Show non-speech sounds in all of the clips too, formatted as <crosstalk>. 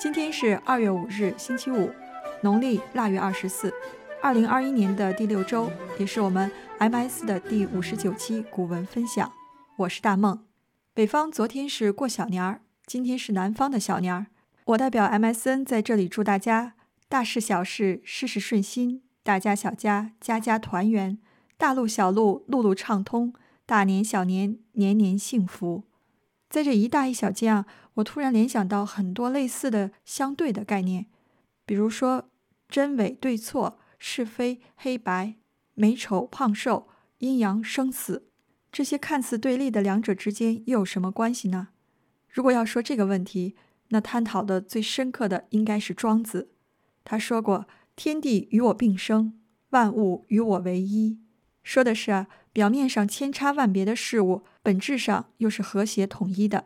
今天是二月五日，星期五，农历腊月二十四，二零二一年的第六周，也是我们 MS 的第五十九期古文分享。我是大梦。北方昨天是过小年儿，今天是南方的小年儿。我代表 MSN 在这里祝大家大事小事事事顺心，大家小家家家团圆，大路小路路路畅通，大年小年年年幸福。在这一大一小间啊，我突然联想到很多类似的相对的概念，比如说真伪对错、是非黑白、美丑胖瘦、阴阳生死，这些看似对立的两者之间又有什么关系呢？如果要说这个问题，那探讨的最深刻的应该是庄子。他说过：“天地与我并生，万物与我为一。”说的是啊。表面上千差万别的事物，本质上又是和谐统一的。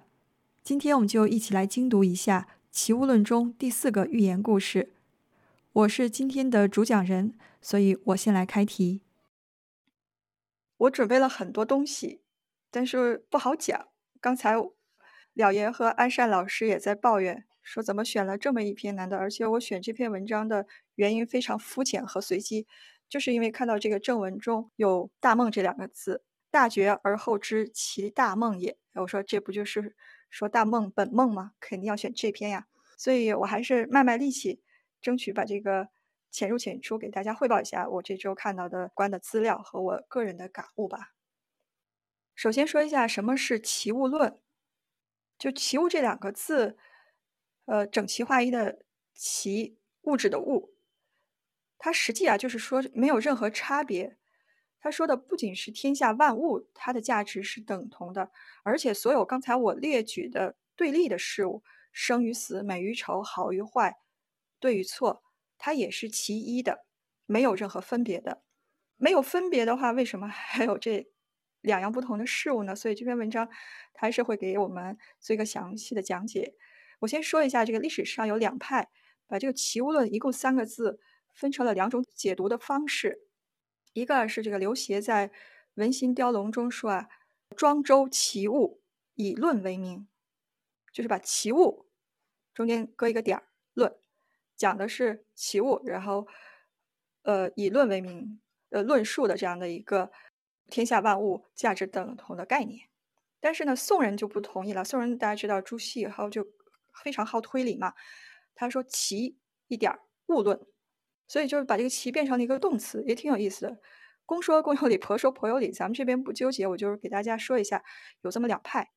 今天我们就一起来精读一下《齐物论》中第四个寓言故事。我是今天的主讲人，所以我先来开题。我准备了很多东西，但是不好讲。刚才了言和安善老师也在抱怨，说怎么选了这么一篇难的，而且我选这篇文章的原因非常肤浅和随机。就是因为看到这个正文中有“大梦”这两个字，“大觉而后知其大梦也”。我说这不就是说大梦本梦嘛？肯定要选这篇呀。所以我还是卖卖力气，争取把这个浅入浅出给大家汇报一下我这周看到的关的资料和我个人的感悟吧。首先说一下什么是齐物论，就齐物这两个字，呃，整齐划一的齐，物质的物。它实际啊，就是说没有任何差别。他说的不仅是天下万物，它的价值是等同的，而且所有刚才我列举的对立的事物，生与死、美与丑、好与坏、对与错，它也是其一的，没有任何分别的。没有分别的话，为什么还有这两样不同的事物呢？所以这篇文章它还是会给我们做一个详细的讲解。我先说一下，这个历史上有两派，把这个齐物论一共三个字。分成了两种解读的方式，一个是这个刘勰在《文心雕龙》中说啊，“庄周齐物，以论为名”，就是把齐物中间搁一个点儿，论讲的是齐物，然后呃以论为名，呃论述的这样的一个天下万物价值等同的概念。但是呢，宋人就不同意了。宋人大家知道朱熹，以后就非常好推理嘛，他说“齐一点物论”。所以就是把这个“齐”变成了一个动词，也挺有意思的。公说公有理，婆说婆有理。咱们这边不纠结，我就是给大家说一下，有这么两派。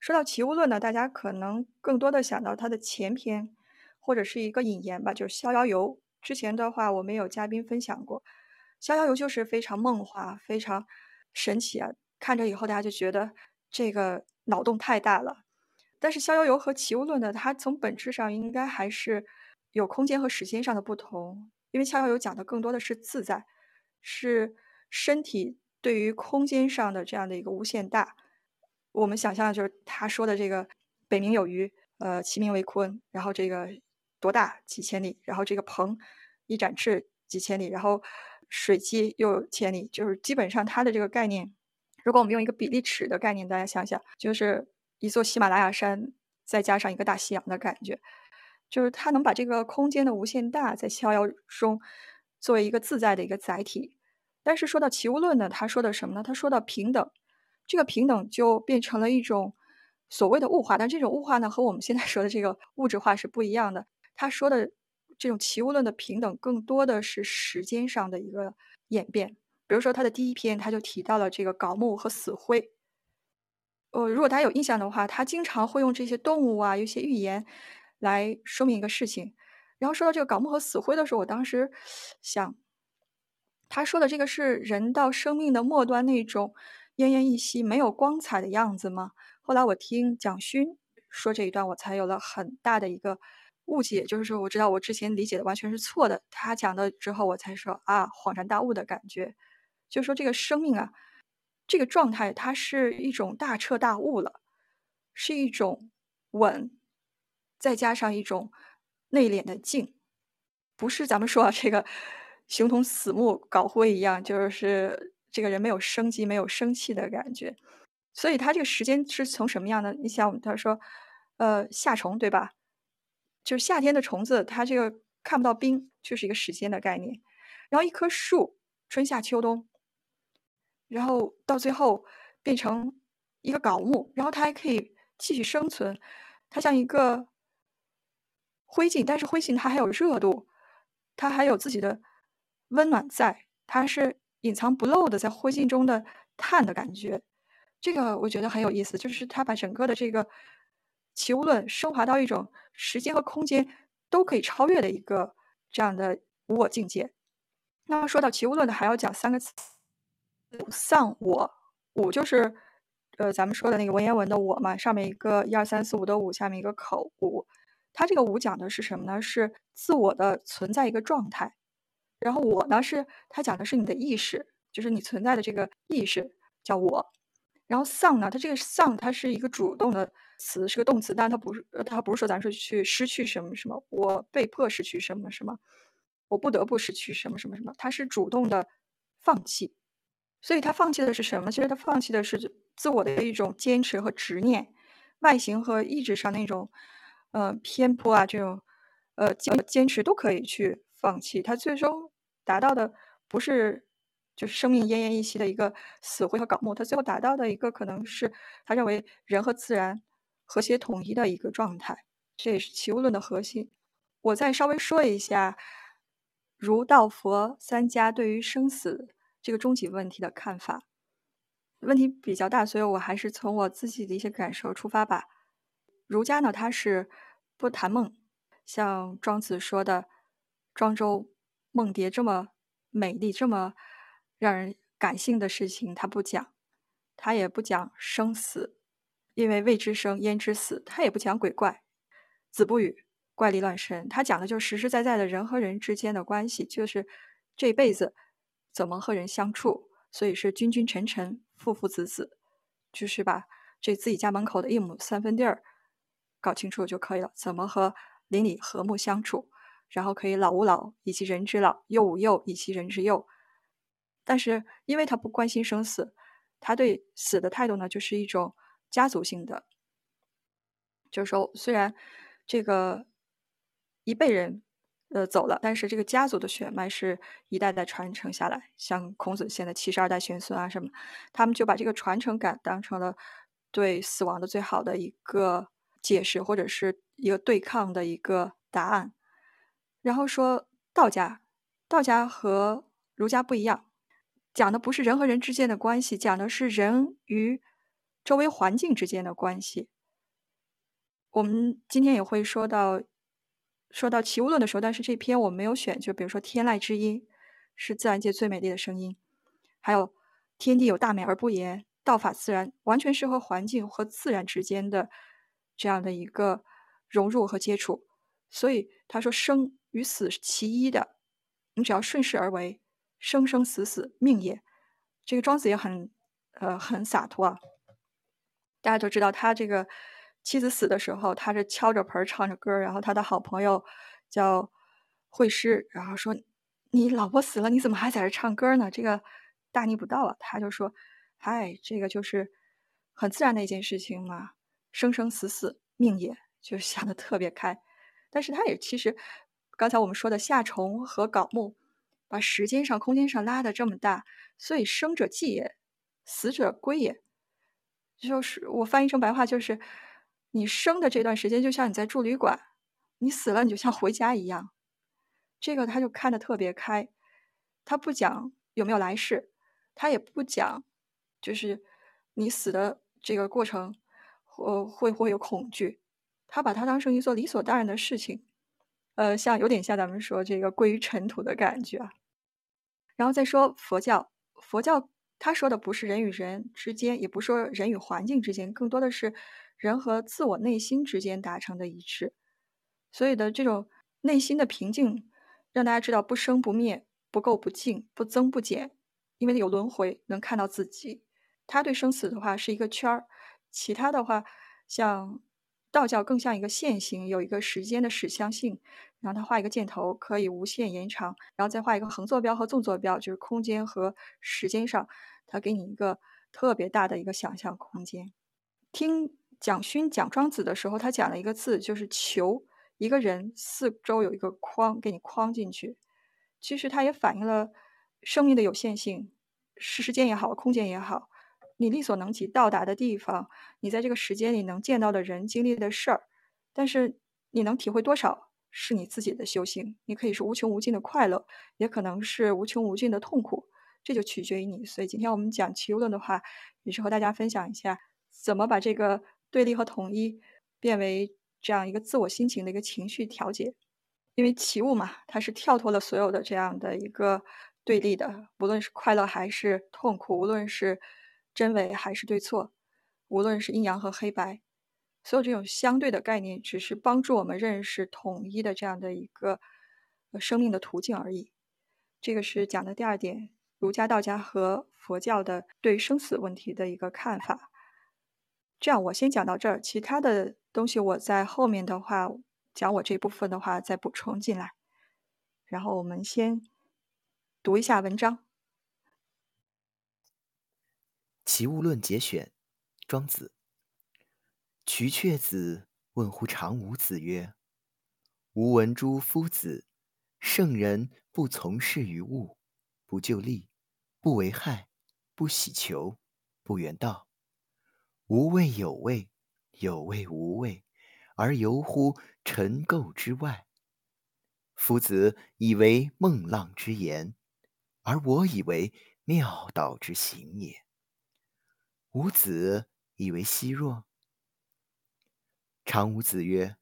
说到齐物论呢，大家可能更多的想到它的前篇，或者是一个引言吧，就是《逍遥游》。之前的话，我们有嘉宾分享过，《逍遥游》就是非常梦话，非常神奇啊。看着以后，大家就觉得这个脑洞太大了。但是《逍遥游》和齐物论呢，它从本质上应该还是。有空间和时间上的不同，因为《逍遥游》讲的更多的是自在，是身体对于空间上的这样的一个无限大。我们想象就是他说的这个“北冥有鱼，呃，其名为鲲”，然后这个多大几千里，然后这个鹏一展翅几千里，然后水击又千里，就是基本上它的这个概念，如果我们用一个比例尺的概念，大家想想，就是一座喜马拉雅山再加上一个大西洋的感觉。就是他能把这个空间的无限大在逍遥中作为一个自在的一个载体，但是说到齐物论呢，他说的什么呢？他说到平等，这个平等就变成了一种所谓的物化，但这种物化呢和我们现在说的这个物质化是不一样的。他说的这种齐物论的平等，更多的是时间上的一个演变。比如说他的第一篇，他就提到了这个槁木和死灰。呃，如果大家有印象的话，他经常会用这些动物啊，有些寓言。来说明一个事情，然后说到这个槁木和死灰的时候，我当时想，他说的这个是人到生命的末端那种奄奄一息、没有光彩的样子吗？后来我听蒋勋说这一段，我才有了很大的一个误解，就是说我知道我之前理解的完全是错的。他讲的之后，我才说啊，恍然大悟的感觉，就是说这个生命啊，这个状态它是一种大彻大悟了，是一种稳。再加上一种内敛的静，不是咱们说啊这个形同死木槁灰一样，就是这个人没有生机、没有生气的感觉。所以他这个时间是从什么样的？你想，他说，呃，夏虫对吧？就是夏天的虫子，它这个看不到冰，就是一个时间的概念。然后一棵树，春夏秋冬，然后到最后变成一个槁木，然后它还可以继续生存。它像一个灰烬，但是灰烬它还有热度，它还有自己的温暖在，它是隐藏不露的，在灰烬中的碳的感觉。这个我觉得很有意思，就是他把整个的这个齐物论升华到一种时间和空间都可以超越的一个这样的无我境界。那么说到齐物论呢，还要讲三个词：丧我。五就是呃咱们说的那个文言文的我嘛，上面一个一二三四五的五，下面一个口五。它这个五讲的是什么呢？是自我的存在一个状态。然后我呢，是它讲的是你的意识，就是你存在的这个意识叫我。然后丧呢，它这个丧，它是一个主动的词，是个动词，但它不是，它不是说咱说去失去什么什么，我被迫失去什么什么，我不得不失去什么什么什么，它是主动的放弃。所以他放弃的是什么？其实他放弃的是自我的一种坚持和执念，外形和意志上那种呃偏颇啊，这种呃坚坚持都可以去放弃。他最终达到的不是。就是生命奄奄一息的一个死灰和槁木，他最后达到的一个可能是他认为人和自然和谐统一的一个状态，这也是齐物论的核心。我再稍微说一下儒道佛三家对于生死这个终极问题的看法，问题比较大，所以我还是从我自己的一些感受出发吧。儒家呢，他是不谈梦，像庄子说的庄周梦蝶这么美丽，这么。让人感性的事情，他不讲，他也不讲生死，因为未知生焉知死。他也不讲鬼怪，子不语怪力乱神。他讲的就是实实在在的人和人之间的关系，就是这辈子怎么和人相处。所以是君君臣臣，父父子子，就是把这自己家门口的一亩三分地儿搞清楚就可以了。怎么和邻里和睦相处，然后可以老吾老以及人之老，幼吾幼以及人之幼。但是，因为他不关心生死，他对死的态度呢，就是一种家族性的。就是说，虽然这个一辈人呃走了，但是这个家族的血脉是一代代传承下来。像孔子现在七十二代玄孙啊什么，他们就把这个传承感当成了对死亡的最好的一个解释，或者是一个对抗的一个答案。然后说道家，道家和儒家不一样。讲的不是人和人之间的关系，讲的是人与周围环境之间的关系。我们今天也会说到说到齐物论的时候，但是这篇我没有选，就比如说天籁之音是自然界最美丽的声音，还有天地有大美而不言，道法自然，完全是和环境和自然之间的这样的一个融入和接触。所以他说生与死是其一的，你只要顺势而为。生生死死，命也。这个庄子也很，呃，很洒脱啊。大家都知道，他这个妻子死的时候，他是敲着盆唱着歌然后他的好朋友叫惠施，然后说：“你老婆死了，你怎么还在这唱歌呢？这个大逆不道啊！”他就说：“嗨，这个就是很自然的一件事情嘛，生生死死，命也。”就想的特别开。但是他也其实，刚才我们说的夏虫和槁木。把时间上、空间上拉的这么大，所以生者继也，死者归也。就是我翻译成白话，就是你生的这段时间，就像你在住旅馆；你死了，你就像回家一样。这个他就看得特别开，他不讲有没有来世，他也不讲就是你死的这个过程，呃会不会有恐惧，他把它当成一做理所当然的事情。呃，像有点像咱们说这个归于尘土的感觉啊。然后再说佛教，佛教他说的不是人与人之间，也不说人与环境之间，更多的是人和自我内心之间达成的一致。所以的这种内心的平静，让大家知道不生不灭、不垢不净、不增不减，因为有轮回，能看到自己。他对生死的话是一个圈儿，其他的话像道教更像一个线形，有一个时间的指向性。然后他画一个箭头，可以无限延长，然后再画一个横坐标和纵坐标，就是空间和时间上，他给你一个特别大的一个想象空间。听蒋勋讲庄子的时候，他讲了一个字，就是“求”，一个人四周有一个框给你框进去，其实它也反映了生命的有限性，是时间也好，空间也好，你力所能及到达的地方，你在这个时间里能见到的人、经历的事儿，但是你能体会多少，是你自己的修行。你可以是无穷无尽的快乐，也可能是无穷无尽的痛苦，这就取决于你。所以今天我们讲齐物论的话，也是和大家分享一下，怎么把这个对立和统一变为。这样一个自我心情的一个情绪调节，因为起物嘛，它是跳脱了所有的这样的一个对立的，无论是快乐还是痛苦，无论是真伪还是对错，无论是阴阳和黑白，所有这种相对的概念，只是帮助我们认识统一的这样的一个生命的途径而已。这个是讲的第二点，儒家、道家和佛教的对生死问题的一个看法。这样，我先讲到这儿，其他的东西我在后面的话讲我这部分的话再补充进来。然后我们先读一下文章，《齐物论》节选，庄子。瞿阙子问乎长吾子曰：“吾闻诸夫子，圣人不从事于物，不就利，不为害，不喜求，不远道。”无畏有畏，有畏无畏，而游乎尘垢之外。夫子以为孟浪之言，而我以为妙道之行也。吾子以为奚若？常吾子曰：“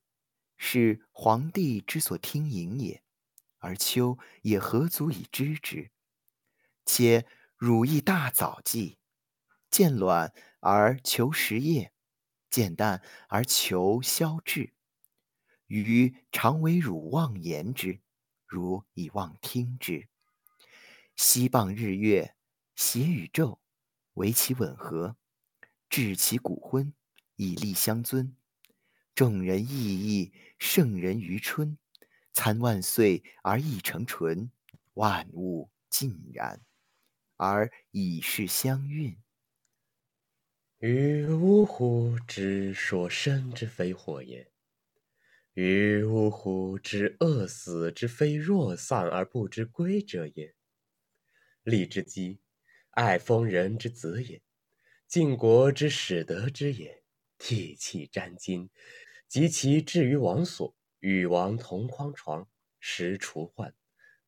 是黄帝之所听盈也，而丘也何足以知之？且汝亦大早计，见卵。”而求实业，见淡而求消滞。余常为汝妄言之，汝以妄听之。西傍日月，谐宇宙，为其吻合，致其骨昏，以立相尊。众人异义，圣人于春，参万岁而意成纯，万物尽然，而以是相运。于呜呼！之说生之非火也。于呜呼！之饿死之非若丧而不知归者也。利之基，爱封人之子也。晋国之始得之也。涕泣沾巾，及其至于王所，与王同匡床，食除患，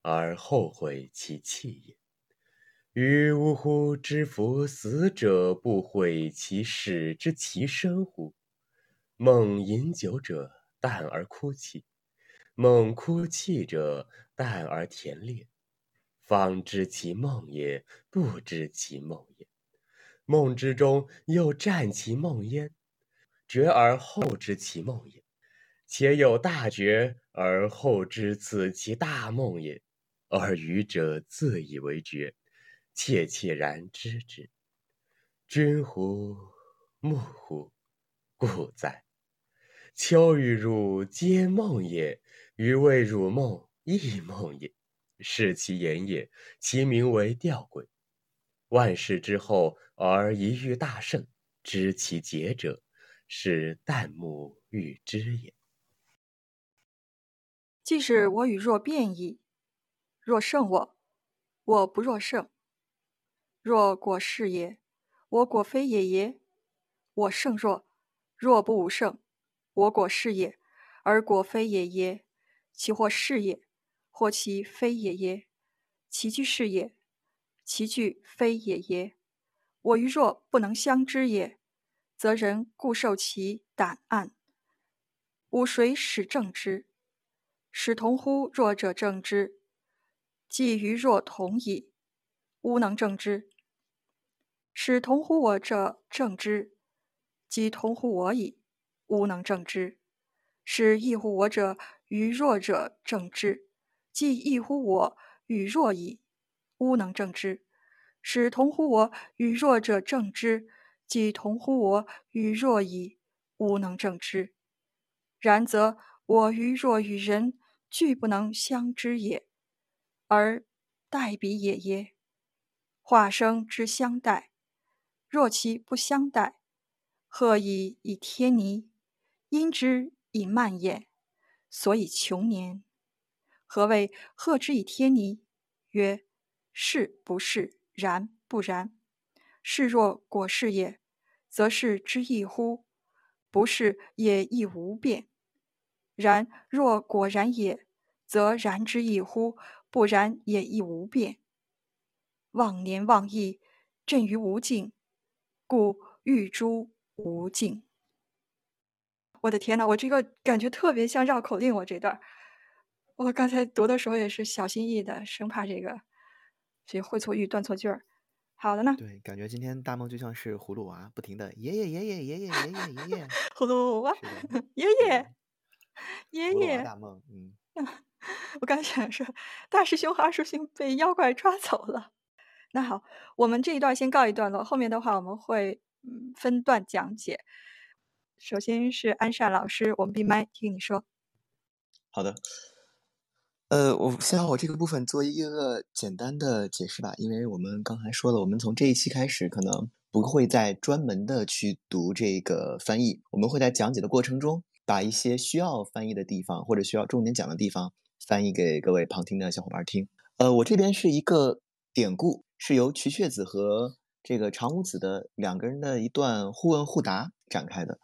而后悔其弃也。于呜呼！知夫死者不悔其始之其生乎？梦饮酒者淡而哭泣，梦哭泣者淡而甜烈。方知其梦也，不知其梦也。梦之中又占其梦焉，觉而后知其梦也。且有大觉而后知此其大梦也，而愚者自以为觉。切切然知之，君乎？木乎？故在。秋与汝皆梦也，余谓汝梦亦梦也。是其言也。其名为吊诡。万事之后而一遇大圣，知其节者，是旦暮欲知也。即使我与若变矣，若胜我，我不若胜。若果是也，我果非也耶？我胜若，若不吾胜，我果是也，而果非也耶？其或是也，或其非也耶？其居是也，其具非也耶？我与若不能相知也，则人固受其胆暗。吾谁使正之？使同乎弱者正之，既与若同矣，吾能正之。使同乎我者正之，即同乎我矣，吾能正之；使异乎我者与弱者正之，即异乎我与弱矣，吾能正之；使同乎我与弱者正之，即同乎我与弱矣，吾能正之。然则我与弱与人俱不能相知也，而待彼也耶？化生之相待。若其不相待，何以以天尼？因之以慢也。所以穷年。何谓贺之以天尼？曰：是不是，然不然。是若果是也，则是之亦乎？不是也亦无变。然若果然也，则然之亦乎？不然也亦无变。忘年忘义，震于无尽，故欲诸无尽。我的天呐，我这个感觉特别像绕口令。我这段，我刚才读的时候也是小心翼翼的，生怕这个这会错意、断错句儿。好的呢，对，感觉今天大梦就像是葫芦娃，不停的爷爷爷爷爷爷爷爷爷爷，葫芦娃，爷爷爷爷。大梦，嗯，<laughs> 我刚想说，大师兄和二师兄被妖怪抓走了。那好，我们这一段先告一段落，后面的话我们会嗯分段讲解。首先是安善老师，我们闭麦听你说。好的。呃，我先把我这个部分做一个简单的解释吧，因为我们刚才说了，我们从这一期开始可能不会再专门的去读这个翻译，我们会在讲解的过程中把一些需要翻译的地方或者需要重点讲的地方翻译给各位旁听的小伙伴听。呃，我这边是一个典故，是由瞿雀子和这个长无子的两个人的一段互问互答展开的。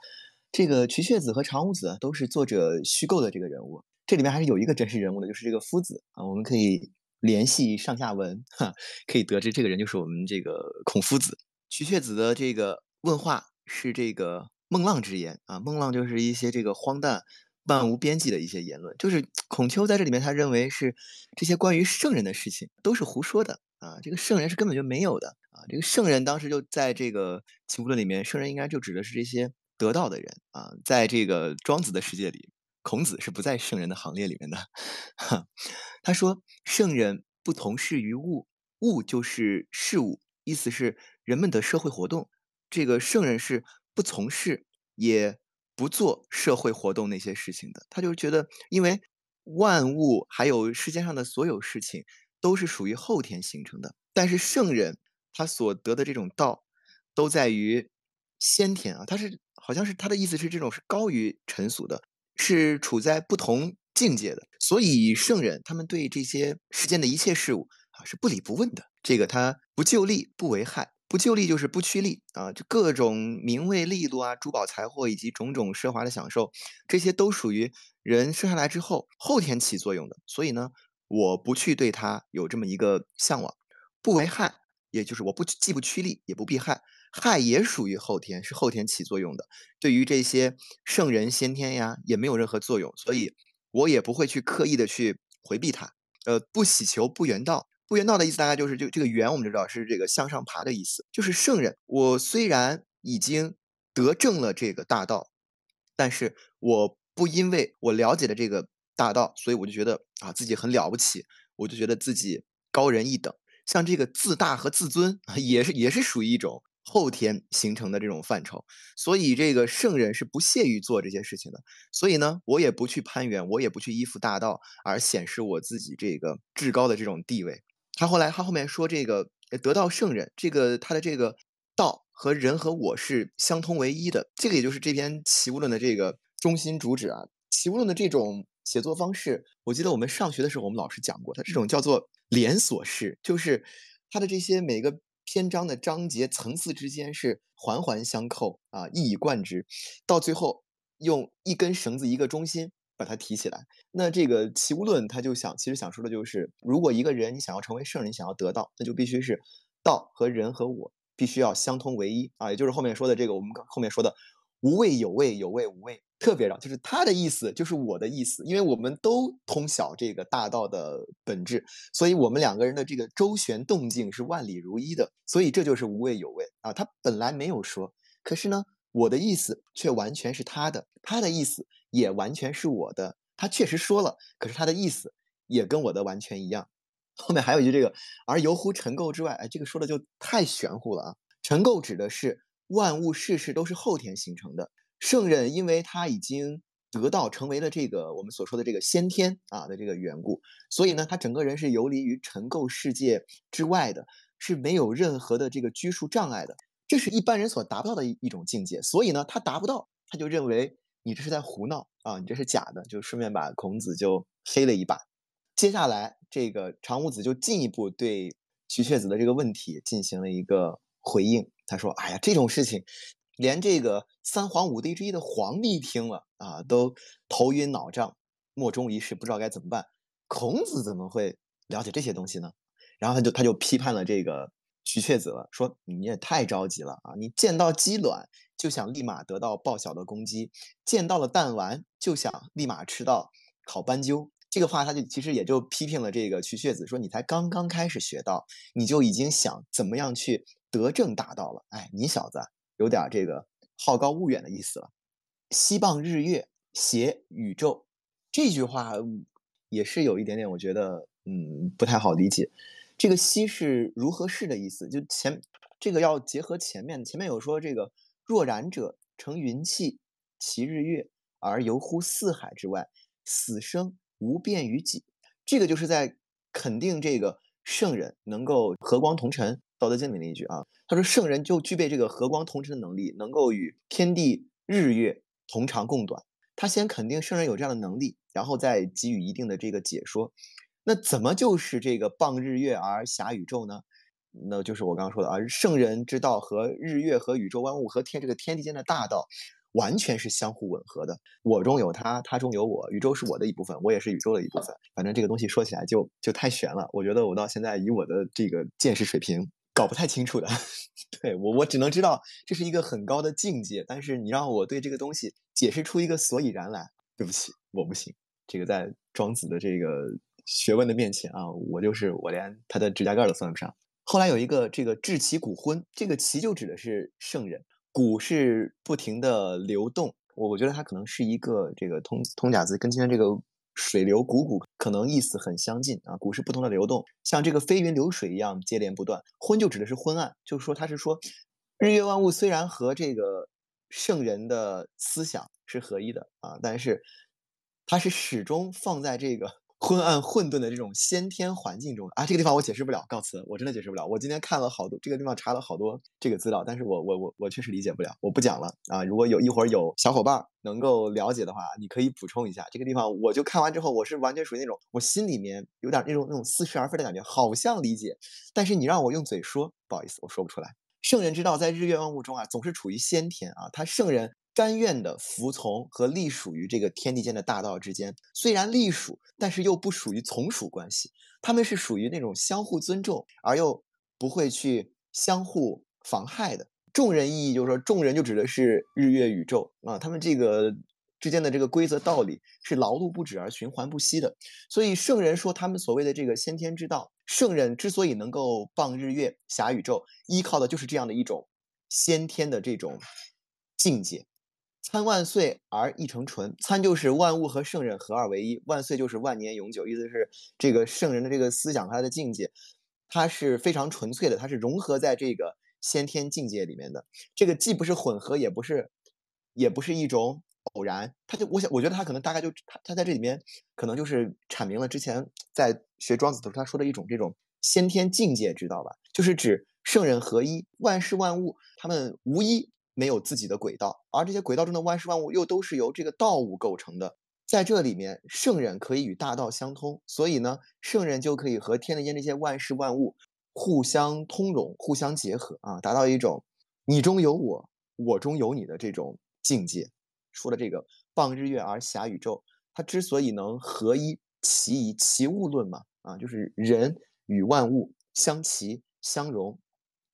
这个瞿雀子和长无子都是作者虚构的这个人物。这里面还是有一个真实人物的，就是这个夫子啊。我们可以联系上下文，哈，可以得知这个人就是我们这个孔夫子。瞿雀子的这个问话是这个孟浪之言啊，孟浪就是一些这个荒诞、漫无边际的一些言论。就是孔丘在这里面，他认为是这些关于圣人的事情都是胡说的啊，这个圣人是根本就没有的啊。这个圣人当时就在这个《齐物论》里面，圣人应该就指的是这些得道的人啊，在这个庄子的世界里。孔子是不在圣人的行列里面的。<laughs> 他说：“圣人不同事于物，物就是事物，意思是人们的社会活动。这个圣人是不从事也不做社会活动那些事情的。他就觉得，因为万物还有世界上的所有事情都是属于后天形成的，但是圣人他所得的这种道，都在于先天啊。他是好像是他的意思是这种是高于尘俗的。”是处在不同境界的，所以圣人他们对这些世间的一切事物啊是不理不问的。这个他不就利不为害，不就利就是不趋利啊，就各种名位利禄啊、珠宝财货以及种种奢华的享受，这些都属于人生下来之后后天起作用的。所以呢，我不去对他有这么一个向往，不为害，也就是我不既不趋利也不避害。害也属于后天，是后天起作用的。对于这些圣人先天呀，也没有任何作用，所以我也不会去刻意的去回避它。呃，不喜求不圆道，不圆道的意思大概就是就这个圆，我们就知道是这个向上爬的意思。就是圣人，我虽然已经得证了这个大道，但是我不因为我了解了这个大道，所以我就觉得啊自己很了不起，我就觉得自己高人一等。像这个自大和自尊，<laughs> 也是也是属于一种。后天形成的这种范畴，所以这个圣人是不屑于做这些事情的。所以呢，我也不去攀援，我也不去依附大道，而显示我自己这个至高的这种地位。他后来，他后面说这个得道圣人，这个他的这个道和人和我是相通为一的。这个也就是这篇《齐物论》的这个中心主旨啊。《齐物论》的这种写作方式，我记得我们上学的时候，我们老师讲过，他这种叫做连锁式，就是他的这些每个。篇章的章节层次之间是环环相扣啊，一以贯之，到最后用一根绳子一个中心把它提起来。那这个齐物论他就想，其实想说的就是，如果一个人你想要成为圣人，想要得道，那就必须是道和人和我必须要相通为一啊，也就是后面说的这个，我们后面说的无畏有畏，有畏无畏。特别绕，就是他的意思就是我的意思，因为我们都通晓这个大道的本质，所以我们两个人的这个周旋动静是万里如一的，所以这就是无畏有畏啊。他本来没有说，可是呢，我的意思却完全是他的，他的意思也完全是我的。他确实说了，可是他的意思也跟我的完全一样。后面还有一句这个，而游乎尘垢之外，哎，这个说的就太玄乎了啊。尘垢指的是万物世事都是后天形成的。圣人，因为他已经得道，成为了这个我们所说的这个先天啊的这个缘故，所以呢，他整个人是游离于尘垢世界之外的，是没有任何的这个拘束障碍的，这是一般人所达不到的一一种境界。所以呢，他达不到，他就认为你这是在胡闹啊，你这是假的，就顺便把孔子就黑了一把。接下来，这个常武子就进一步对徐确子的这个问题进行了一个回应。他说：“哎呀，这种事情，连这个三皇五帝之一的皇帝听了啊，都头晕脑胀，莫衷一是，不知道该怎么办。孔子怎么会了解这些东西呢？”然后他就他就批判了这个徐确子了，说：“你也太着急了啊！你见到鸡卵就想立马得到报晓的公鸡，见到了弹丸就想立马吃到烤斑鸠。”这个话他就其实也就批评了这个徐确子，说：“你才刚刚开始学到，你就已经想怎么样去。”德政大道了，哎，你小子有点这个好高骛远的意思了。西傍日月，挟宇宙，这句话也是有一点点，我觉得嗯不太好理解。这个“西”是如何是的意思？就前这个要结合前面，前面有说这个若然者，乘云气，其日月，而游乎四海之外，死生无变于己。这个就是在肯定这个圣人能够和光同尘。道德经里那一句啊，他说圣人就具备这个和光同尘的能力，能够与天地日月同长共短。他先肯定圣人有这样的能力，然后再给予一定的这个解说。那怎么就是这个傍日月而挟宇宙呢？那就是我刚刚说的啊，圣人之道和日月和宇宙万物和天这个天地间的大道。完全是相互吻合的，我中有他，他中有我，宇宙是我的一部分，我也是宇宙的一部分。反正这个东西说起来就就太玄了，我觉得我到现在以我的这个见识水平搞不太清楚的。<laughs> 对我，我只能知道这是一个很高的境界，但是你让我对这个东西解释出一个所以然来，对不起，我不行。这个在庄子的这个学问的面前啊，我就是我连他的指甲盖都算不上。后来有一个这个治其古昏，这个其就指的是圣人。古是不停的流动，我我觉得它可能是一个这个通通假字，跟今天这个水流汩汩可能意思很相近啊。古是不同的流动，像这个飞云流水一样接连不断。昏就指的是昏暗，就是说它是说日月万物虽然和这个圣人的思想是合一的啊，但是它是始终放在这个。昏暗混沌的这种先天环境中啊，这个地方我解释不了，告辞，我真的解释不了。我今天看了好多这个地方查了好多这个资料，但是我我我我确实理解不了，我不讲了啊。如果有一会儿有小伙伴能够了解的话，你可以补充一下这个地方。我就看完之后，我是完全属于那种我心里面有点那种那种似是而非的感觉，好像理解，但是你让我用嘴说，不好意思，我说不出来。圣人之道在日月万物中啊，总是处于先天啊，他圣人。甘愿的服从和隶属于这个天地间的大道之间，虽然隶属，但是又不属于从属关系。他们是属于那种相互尊重而又不会去相互妨害的。众人意义就是说，众人就指的是日月宇宙啊，他们这个之间的这个规则道理是劳碌不止而循环不息的。所以圣人说，他们所谓的这个先天之道，圣人之所以能够傍日月挟宇宙，依靠的就是这样的一种先天的这种境界。参万岁而一成纯，参就是万物和圣人合二为一，万岁就是万年永久，意思是这个圣人的这个思想和，他的境界，它是非常纯粹的，它是融合在这个先天境界里面的。这个既不是混合，也不是，也不是一种偶然。他就我想，我觉得他可能大概就他他在这里面可能就是阐明了之前在学庄子的时候他说的一种这种先天境界知道吧，就是指圣人合一，万事万物他们无一。没有自己的轨道，而这些轨道中的万事万物又都是由这个道物构成的。在这里面，圣人可以与大道相通，所以呢，圣人就可以和天地间这些万事万物互相通融、互相结合啊，达到一种你中有我，我中有你的这种境界。说的这个傍日月而挟宇宙，它之所以能合一，其一其物论嘛啊，就是人与万物相齐相融，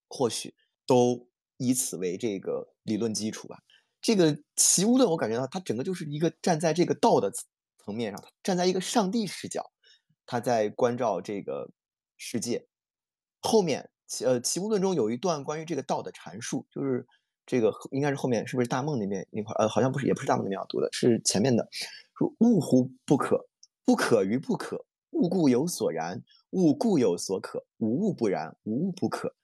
或许都以此为这个。理论基础吧，这个齐物论，我感觉到它整个就是一个站在这个道的层面上，站在一个上帝视角，他在关照这个世界。后面，呃，齐物论中有一段关于这个道的阐述，就是这个应该是后面是不是大梦那边那块？呃，好像不是，也不是大梦那边要读的，是前面的。说物乎不可，不可于不可，物固有所然，物固有所可，无物不然，无物不可。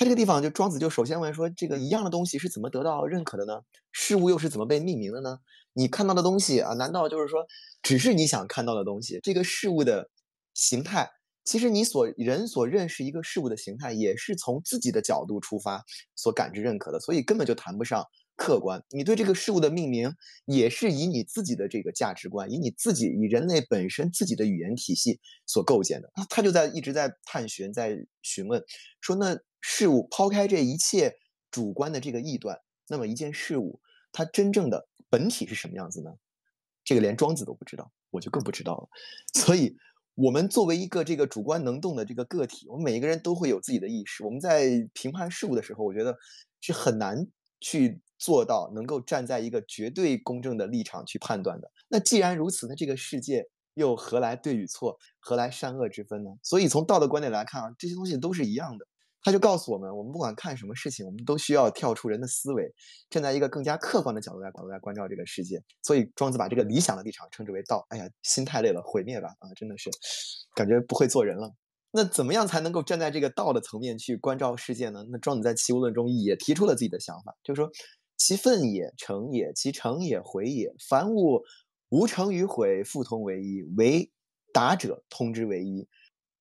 他这个地方就庄子就首先问说，这个一样的东西是怎么得到认可的呢？事物又是怎么被命名的呢？你看到的东西啊，难道就是说只是你想看到的东西？这个事物的形态，其实你所人所认识一个事物的形态，也是从自己的角度出发所感知认可的，所以根本就谈不上客观，你对这个事物的命名也是以你自己的这个价值观，以你自己以人类本身自己的语言体系所构建的。他就在一直在探寻，在询问，说那事物抛开这一切主观的这个臆断，那么一件事物它真正的本体是什么样子呢？这个连庄子都不知道，我就更不知道了。<laughs> 所以。我们作为一个这个主观能动的这个个体，我们每一个人都会有自己的意识。我们在评判事物的时候，我觉得是很难去做到能够站在一个绝对公正的立场去判断的。那既然如此，那这个世界又何来对与错，何来善恶之分呢？所以从道德观点来看啊，这些东西都是一样的。他就告诉我们，我们不管看什么事情，我们都需要跳出人的思维，站在一个更加客观的角度来角度来关照这个世界。所以庄子把这个理想的立场称之为道。哎呀，心太累了，毁灭吧！啊，真的是，感觉不会做人了。那怎么样才能够站在这个道的层面去关照世界呢？那庄子在《齐物论》中也提出了自己的想法，就是说：其愤也，成也；其成也，毁也。凡物无成与毁，复同为一。为达者通之为一，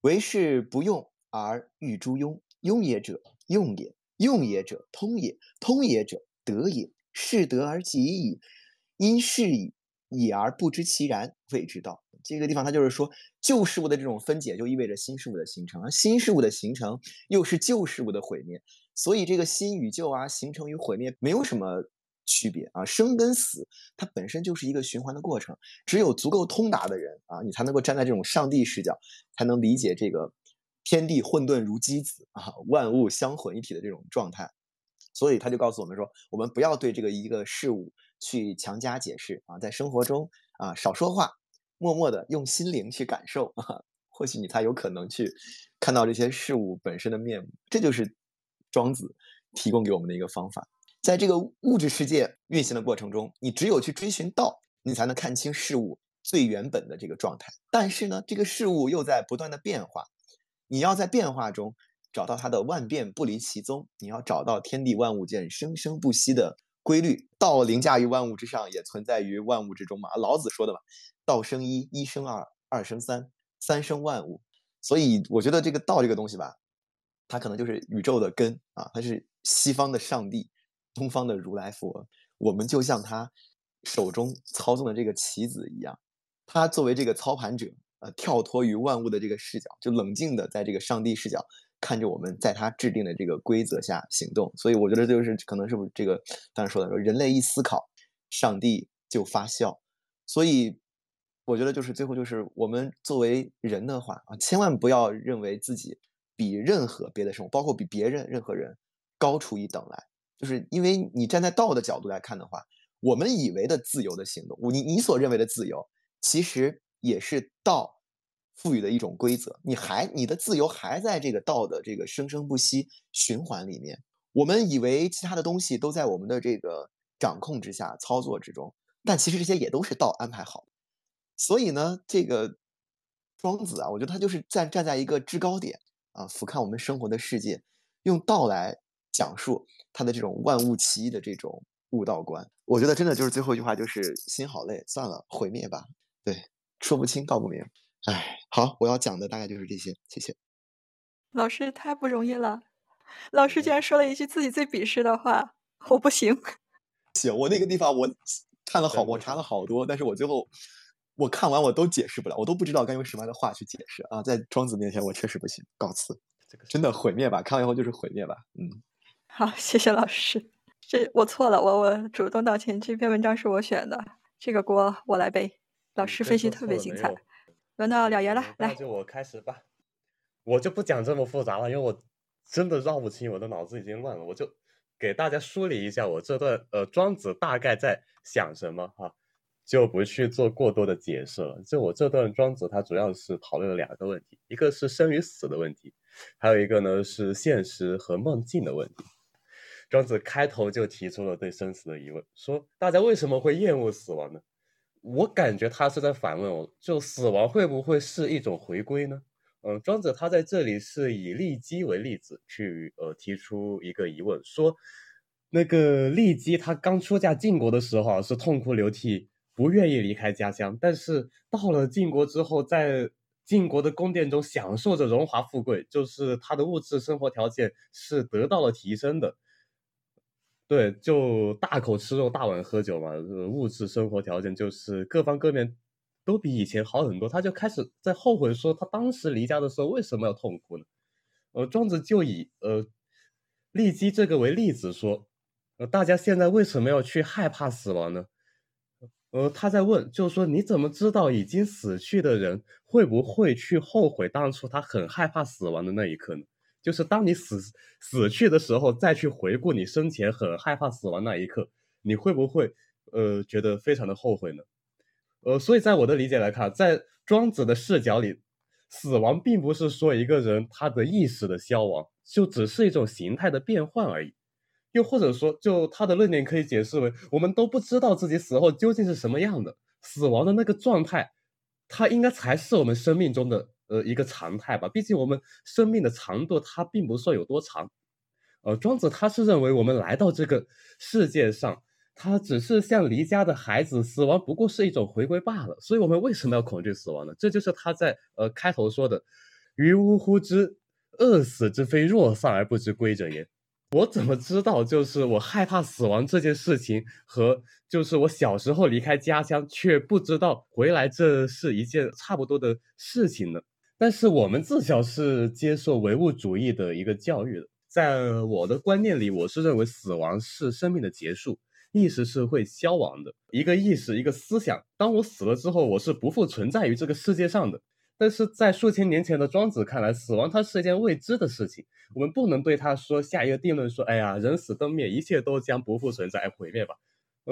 为是不用而欲诸庸。用也者，用也；用也者，通也；通也者，得也。是得而己矣，因是矣，已而不知其然，谓之道。这个地方，它就是说，旧事物的这种分解，就意味着新事物的形成；而新事物的形成，又是旧事物的毁灭。所以，这个新与旧啊，形成与毁灭，没有什么区别啊。生跟死，它本身就是一个循环的过程。只有足够通达的人啊，你才能够站在这种上帝视角，才能理解这个。天地混沌如鸡子啊，万物相混一体的这种状态，所以他就告诉我们说，我们不要对这个一个事物去强加解释啊，在生活中啊少说话，默默的用心灵去感受啊，或许你才有可能去看到这些事物本身的面目。这就是庄子提供给我们的一个方法，在这个物质世界运行的过程中，你只有去追寻道，你才能看清事物最原本的这个状态。但是呢，这个事物又在不断的变化。你要在变化中找到它的万变不离其宗，你要找到天地万物间生生不息的规律。道凌驾于万物之上，也存在于万物之中嘛。老子说的嘛，“道生一，一生二，二生三，三生万物。”所以我觉得这个道这个东西吧，它可能就是宇宙的根啊，它是西方的上帝，东方的如来佛。我们就像他手中操纵的这个棋子一样，他作为这个操盘者。呃，跳脱于万物的这个视角，就冷静的在这个上帝视角看着我们在他制定的这个规则下行动。所以我觉得就是可能是不是这个当时说的说，人类一思考，上帝就发笑。所以我觉得就是最后就是我们作为人的话啊，千万不要认为自己比任何别的生物，包括比别人任何人高出一等来。就是因为你站在道的角度来看的话，我们以为的自由的行动，你你所认为的自由，其实。也是道赋予的一种规则，你还你的自由还在这个道的这个生生不息循环里面。我们以为其他的东西都在我们的这个掌控之下、操作之中，但其实这些也都是道安排好。所以呢，这个庄子啊，我觉得他就是站站在一个制高点啊，俯瞰我们生活的世界，用道来讲述他的这种万物齐一的这种悟道观。我觉得真的就是最后一句话，就是心好累，算了，毁灭吧。对。说不清道不明，哎，好，我要讲的大概就是这些，谢谢。老师太不容易了，老师竟然说了一句自己最鄙视的话，我不行。<laughs> 行，我那个地方我看了好，我查了好多，但是我最后我看完我都解释不了，我都不知道该用什么样的话去解释啊。在庄子面前，我确实不行，告辞。这个真的毁灭吧，看完以后就是毁灭吧。嗯，好，谢谢老师，这我错了，我我主动道歉，这篇文章是我选的，这个锅我来背。老师分析特别精彩，轮到了爷了，来，那就我开始吧。我就不讲这么复杂了，因为我真的绕不清，我的脑子已经乱了。我就给大家梳理一下我这段呃庄子大概在想什么哈，就不去做过多的解释了。就我这段庄子，它主要是讨论了两个问题，一个是生与死的问题，还有一个呢是现实和梦境的问题。庄子开头就提出了对生死的疑问，说大家为什么会厌恶死亡呢？我感觉他是在反问我，就死亡会不会是一种回归呢？嗯，庄子他在这里是以骊姬为例子去呃提出一个疑问，说那个骊姬她刚出嫁晋国的时候是痛哭流涕，不愿意离开家乡，但是到了晋国之后，在晋国的宫殿中享受着荣华富贵，就是她的物质生活条件是得到了提升的。对，就大口吃肉，大碗喝酒嘛。物质生活条件就是各方各面都比以前好很多，他就开始在后悔说，他当时离家的时候为什么要痛苦呢？呃，庄子就以呃骊姬这个为例子说，呃，大家现在为什么要去害怕死亡呢？呃，他在问，就是说你怎么知道已经死去的人会不会去后悔当初他很害怕死亡的那一刻呢？就是当你死死去的时候，再去回顾你生前很害怕死亡那一刻，你会不会呃觉得非常的后悔呢？呃，所以在我的理解来看，在庄子的视角里，死亡并不是说一个人他的意识的消亡，就只是一种形态的变换而已。又或者说，就他的论点可以解释为，我们都不知道自己死后究竟是什么样的，死亡的那个状态，它应该才是我们生命中的呃一个常态吧。毕竟我们生命的长度它并不算有多长。呃，庄子他是认为我们来到这个世界上，他只是像离家的孩子，死亡不过是一种回归罢了。所以我们为什么要恐惧死亡呢？这就是他在呃开头说的：“于呜呼之，饿死之非若丧而不知归者也。”我怎么知道，就是我害怕死亡这件事情，和就是我小时候离开家乡却不知道回来，这是一件差不多的事情呢？但是我们自小是接受唯物主义的一个教育的，在我的观念里，我是认为死亡是生命的结束，意识是会消亡的，一个意识，一个思想，当我死了之后，我是不复存在于这个世界上的。但是在数千年前的庄子看来，死亡它是一件未知的事情，我们不能对他说下一个定论，说哎呀，人死灯灭，一切都将不复存在，毁灭吧。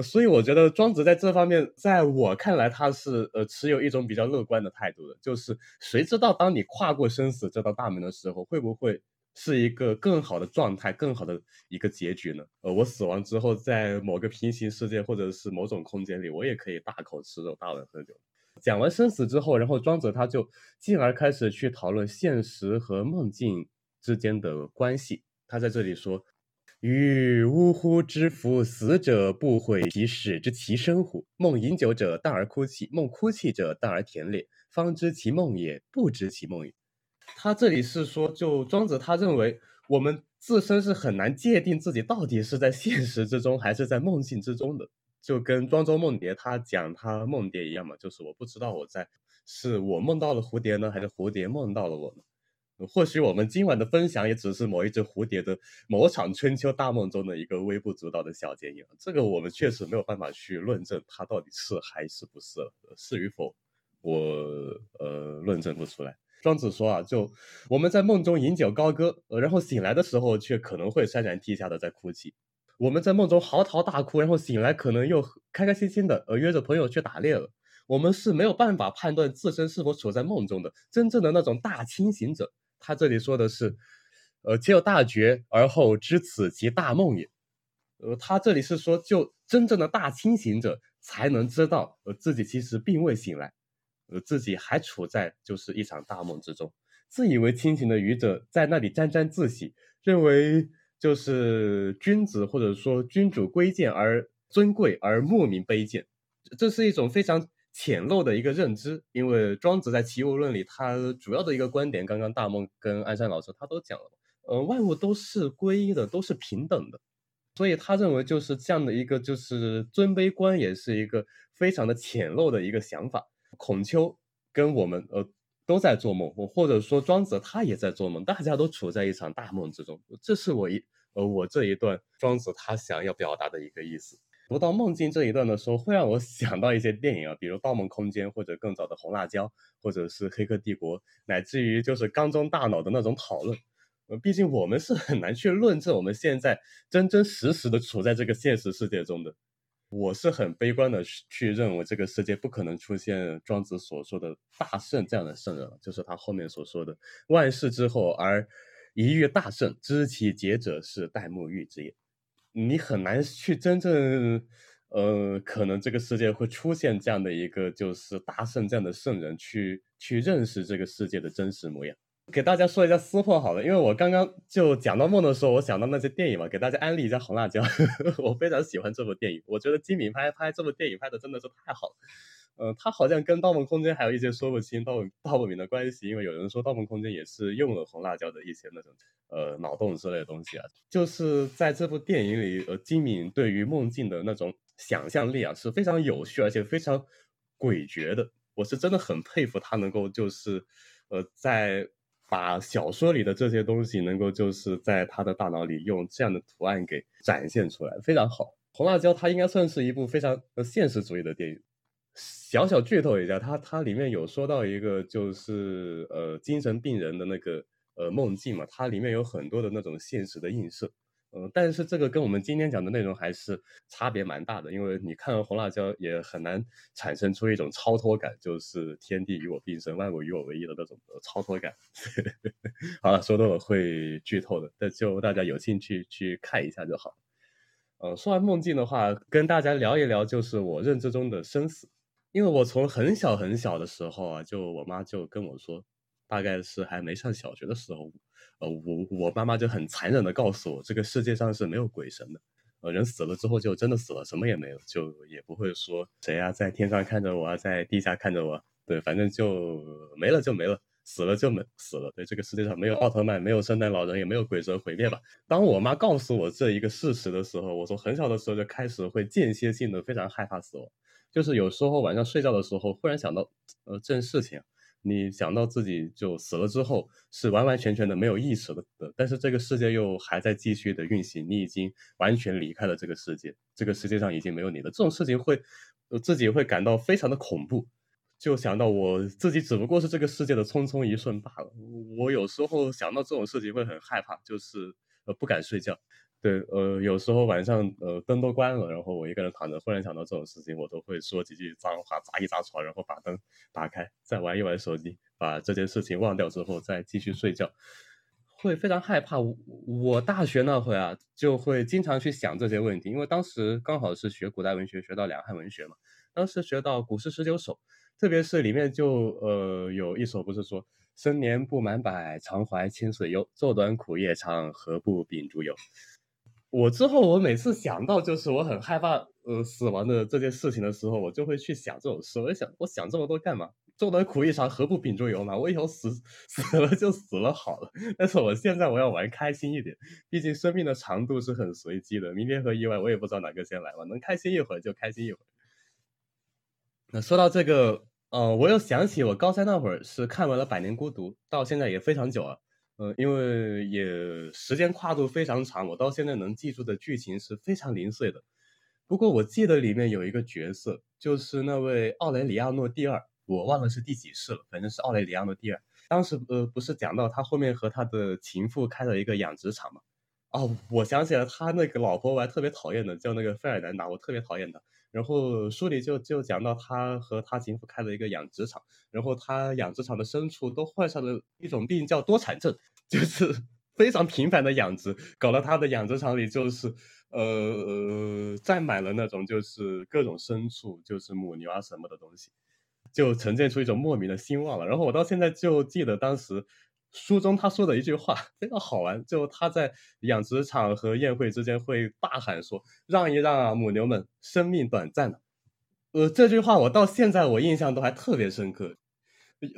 所以我觉得庄子在这方面，在我看来，他是呃持有一种比较乐观的态度的。就是谁知道当你跨过生死这道大门的时候，会不会是一个更好的状态，更好的一个结局呢？呃，我死亡之后，在某个平行世界或者是某种空间里，我也可以大口吃肉，大碗喝酒。讲完生死之后，然后庄子他就进而开始去讨论现实和梦境之间的关系。他在这里说：“于呜呼之夫，死者不悔其始之其生乎？梦饮酒者，淡而哭泣；梦哭泣者，淡而甜烈。方知其梦也，不知其梦也。”他这里是说，就庄子他认为我们自身是很难界定自己到底是在现实之中还是在梦境之中的。就跟庄周梦蝶他讲他梦蝶一样嘛，就是我不知道我在是我梦到了蝴蝶呢，还是蝴蝶梦到了我呢？或许我们今晚的分享也只是某一只蝴蝶的某场春秋大梦中的一个微不足道的小剪影，这个我们确实没有办法去论证它到底是还是不是，是与否，我呃论证不出来。庄子说啊，就我们在梦中饮酒高歌，呃然后醒来的时候却可能会潸然涕下的在哭泣。我们在梦中嚎啕大哭，然后醒来可能又开开心心的呃约着朋友去打猎了。我们是没有办法判断自身是否处在梦中的。真正的那种大清醒者，他这里说的是，呃，且有大觉而后知此其大梦也。呃，他这里是说，就真正的大清醒者才能知道，呃，自己其实并未醒来，呃，自己还处在就是一场大梦之中。自以为清醒的愚者在那里沾沾自喜，认为。就是君子或者说君主贵贱而尊贵而莫名卑贱，这是一种非常浅陋的一个认知。因为庄子在《齐物论》里，他主要的一个观点，刚刚大梦跟鞍山老师他都讲了，呃，万物都是归一的，都是平等的，所以他认为就是这样的一个就是尊卑观，也是一个非常的浅陋的一个想法。孔丘跟我们呃。都在做梦，或者说庄子他也在做梦，大家都处在一场大梦之中。这是我一呃我这一段庄子他想要表达的一个意思。读到梦境这一段的时候，会让我想到一些电影啊，比如《盗梦空间》，或者更早的《红辣椒》，或者是《黑客帝国》，乃至于就是缸中大脑的那种讨论。呃，毕竟我们是很难去论证我们现在真真实实的处在这个现实世界中的。我是很悲观的去认为这个世界不可能出现庄子所说的大圣这样的圣人，就是他后面所说的万世之后而一遇大圣，知其节者是戴沐浴之也。你很难去真正，呃，可能这个世界会出现这样的一个就是大圣这样的圣人去去认识这个世界的真实模样。给大家说一下私货好了，因为我刚刚就讲到梦的时候，我想到那些电影嘛，给大家安利一下《红辣椒》，<laughs> 我非常喜欢这部电影，我觉得金敏拍拍这部电影拍的真的是太好了。呃，他好像跟《盗梦空间》还有一些说不清、道道不明的关系，因为有人说《盗梦空间》也是用了红辣椒的一些那种呃脑洞之类的东西啊。就是在这部电影里，呃，金敏对于梦境的那种想象力啊是非常有趣，而且非常诡谲的。我是真的很佩服他能够就是呃在。把小说里的这些东西，能够就是在他的大脑里用这样的图案给展现出来，非常好。红辣椒它应该算是一部非常呃现实主义的电影。小小剧透一下，它它里面有说到一个就是呃精神病人的那个呃梦境嘛，它里面有很多的那种现实的映射。嗯，但是这个跟我们今天讲的内容还是差别蛮大的，因为你看了红辣椒也很难产生出一种超脱感，就是天地与我并生，万物与我为一的那种超脱感。<laughs> 好了，说多了会剧透的，那就大家有兴趣去看一下就好。呃，说完梦境的话，跟大家聊一聊就是我认知中的生死，因为我从很小很小的时候啊，就我妈就跟我说，大概是还没上小学的时候。呃，我我妈妈就很残忍的告诉我，这个世界上是没有鬼神的，呃，人死了之后就真的死了，什么也没有，就也不会说谁啊在天上看着我啊，在地下看着我，对，反正就没了就没了，死了就没死了，对，这个世界上没有奥特曼，没有圣诞老人，也没有鬼神毁灭吧。当我妈告诉我这一个事实的时候，我从很小的时候就开始会间歇性的非常害怕死亡，就是有时候晚上睡觉的时候，忽然想到，呃，这件事情。你想到自己就死了之后是完完全全的没有意识的，但是这个世界又还在继续的运行，你已经完全离开了这个世界，这个世界上已经没有你了。这种事情会，自己会感到非常的恐怖，就想到我自己只不过是这个世界的匆匆一瞬罢了。我有时候想到这种事情会很害怕，就是呃不敢睡觉。对，呃，有时候晚上，呃，灯都关了，然后我一个人躺着，忽然想到这种事情，我都会说几句脏话，砸一砸床，然后把灯打开，再玩一玩手机，把这件事情忘掉之后，再继续睡觉，会非常害怕。我大学那会啊，就会经常去想这些问题，因为当时刚好是学古代文学，学到两汉文学嘛，当时学到古诗十九首，特别是里面就，呃，有一首不是说“生年不满百，常怀千岁忧，昼短苦夜长，何不秉烛游”。我之后，我每次想到就是我很害怕呃死亡的这件事情的时候，我就会去想这种事。我想，我想这么多干嘛？做的苦一场，何不秉烛游嘛？我以后死 <laughs> 死了就死了好了。但是我现在我要玩开心一点，毕竟生命的长度是很随机的，明天和意外我也不知道哪个先来嘛。能开心一会儿就开心一会儿。那说到这个，呃，我又想起我高三那会儿是看完了《百年孤独》，到现在也非常久了。呃，因为也时间跨度非常长，我到现在能记住的剧情是非常零碎的。不过我记得里面有一个角色，就是那位奥雷里亚诺第二，我忘了是第几世了，反正是奥雷里亚诺第二。当时呃不是讲到他后面和他的情妇开了一个养殖场嘛？哦，我想起来他那个老婆我还特别讨厌的，叫那个费尔南达，我特别讨厌他。然后书里就就讲到他和他情妇开了一个养殖场，然后他养殖场的牲畜都患上了一种病，叫多产症，<laughs> 就是非常频繁的养殖，搞得他的养殖场里就是呃呃站满了那种就是各种牲畜，就是母牛啊什么的东西，就呈现出一种莫名的兴旺了。然后我到现在就记得当时。书中他说的一句话非常好玩，就他在养殖场和宴会之间会大喊说：“让一让啊，母牛们，生命短暂的。”呃，这句话我到现在我印象都还特别深刻。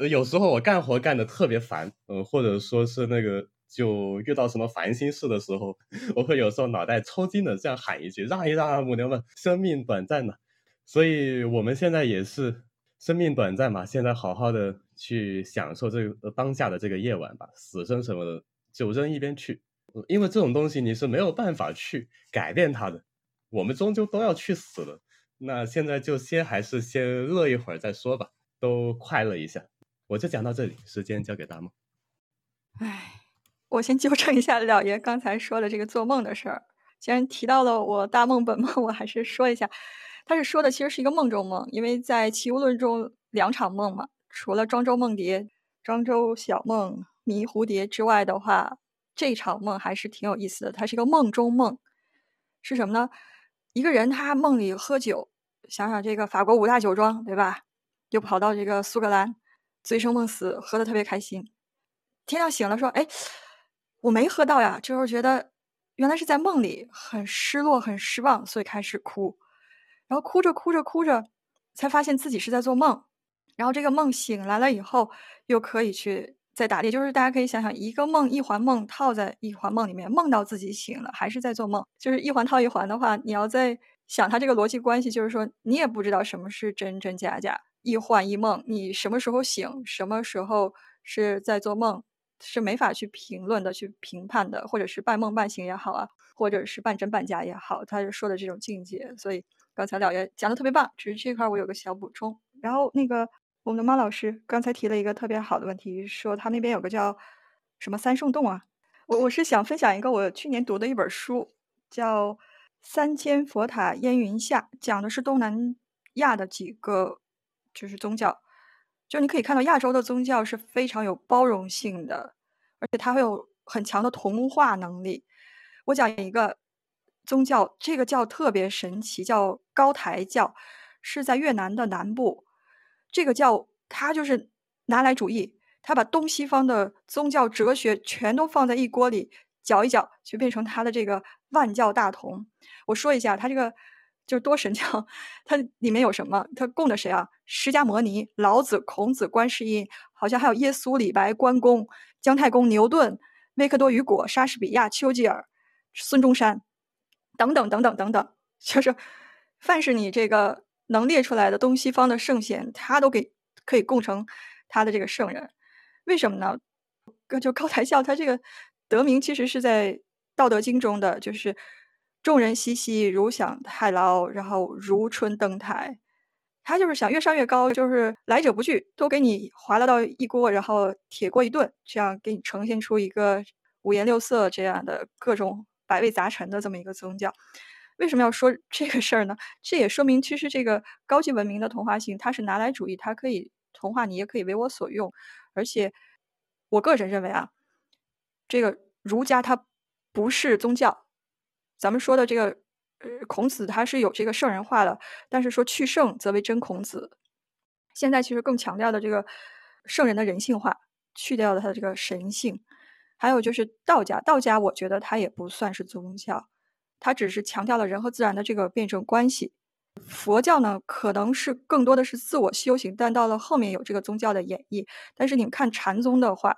有时候我干活干的特别烦，呃，或者说是那个就遇到什么烦心事的时候，<laughs> 我会有时候脑袋抽筋的这样喊一句：“让一让啊，母牛们，生命短暂的。”所以我们现在也是。生命短暂嘛，现在好好的去享受这个当下的这个夜晚吧，死生什么的就扔一边去，因为这种东西你是没有办法去改变它的，我们终究都要去死了。那现在就先还是先乐一会儿再说吧，都快乐一下。我就讲到这里，时间交给大梦。哎，我先纠正一下老爷刚才说的这个做梦的事儿，既然提到了我大梦本梦，我还是说一下。他是说的其实是一个梦中梦，因为在《齐物论》中两场梦嘛，除了庄周梦蝶、庄周小梦迷蝴蝶之外的话，这场梦还是挺有意思的。它是一个梦中梦，是什么呢？一个人他梦里喝酒，想想这个法国五大酒庄对吧？又跑到这个苏格兰，醉生梦死，喝的特别开心。天亮醒了，说：“哎，我没喝到呀。”就是觉得原来是在梦里，很失落，很失望，所以开始哭。然后哭着哭着哭着，才发现自己是在做梦。然后这个梦醒来了以后，又可以去再打猎。就是大家可以想想，一个梦一环梦套在一环梦里面，梦到自己醒了，还是在做梦。就是一环套一环的话，你要在想它这个逻辑关系，就是说你也不知道什么是真真假假，一幻一梦，你什么时候醒，什么时候是在做梦，是没法去评论的、去评判的，或者是半梦半醒也好啊，或者是半真半假也好，他是说的这种境界。所以刚才了爷讲的特别棒，只是这块我有个小补充。然后那个。我们的马老师刚才提了一个特别好的问题，说他那边有个叫什么三圣洞啊？我我是想分享一个我去年读的一本书，叫《三千佛塔烟云下》，讲的是东南亚的几个就是宗教。就你可以看到亚洲的宗教是非常有包容性的，而且它会有很强的同化能力。我讲一个宗教，这个教特别神奇，叫高台教，是在越南的南部。这个教它就是拿来主义，他把东西方的宗教哲学全都放在一锅里搅一搅，就变成他的这个万教大同。我说一下，他这个就是多神教，它里面有什么？他供的谁啊？释迦牟尼、老子、孔子、观世音，好像还有耶稣、李白、关公、姜太公、牛顿、维克多·雨果、莎士比亚、丘吉尔、孙中山等等等等等等，就是凡是你这个。能列出来的东西方的圣贤，他都给可以供成他的这个圣人，为什么呢？就高台教，他这个得名其实是在《道德经》中的，就是众人熙熙，如享太牢，然后如春登台。他就是想越上越高，就是来者不拒，都给你划拉到一锅，然后铁锅一炖，这样给你呈现出一个五颜六色这样的各种百味杂陈的这么一个宗教。为什么要说这个事儿呢？这也说明，其实这个高级文明的同化性，它是拿来主义，它可以同化你，也可以为我所用。而且，我个人认为啊，这个儒家它不是宗教。咱们说的这个，呃，孔子他是有这个圣人化的，但是说去圣则为真孔子。现在其实更强调的这个圣人的人性化，去掉了他的这个神性。还有就是道家，道家我觉得它也不算是宗教。它只是强调了人和自然的这个辩证关系。佛教呢，可能是更多的是自我修行，但到了后面有这个宗教的演绎。但是你们看禅宗的话，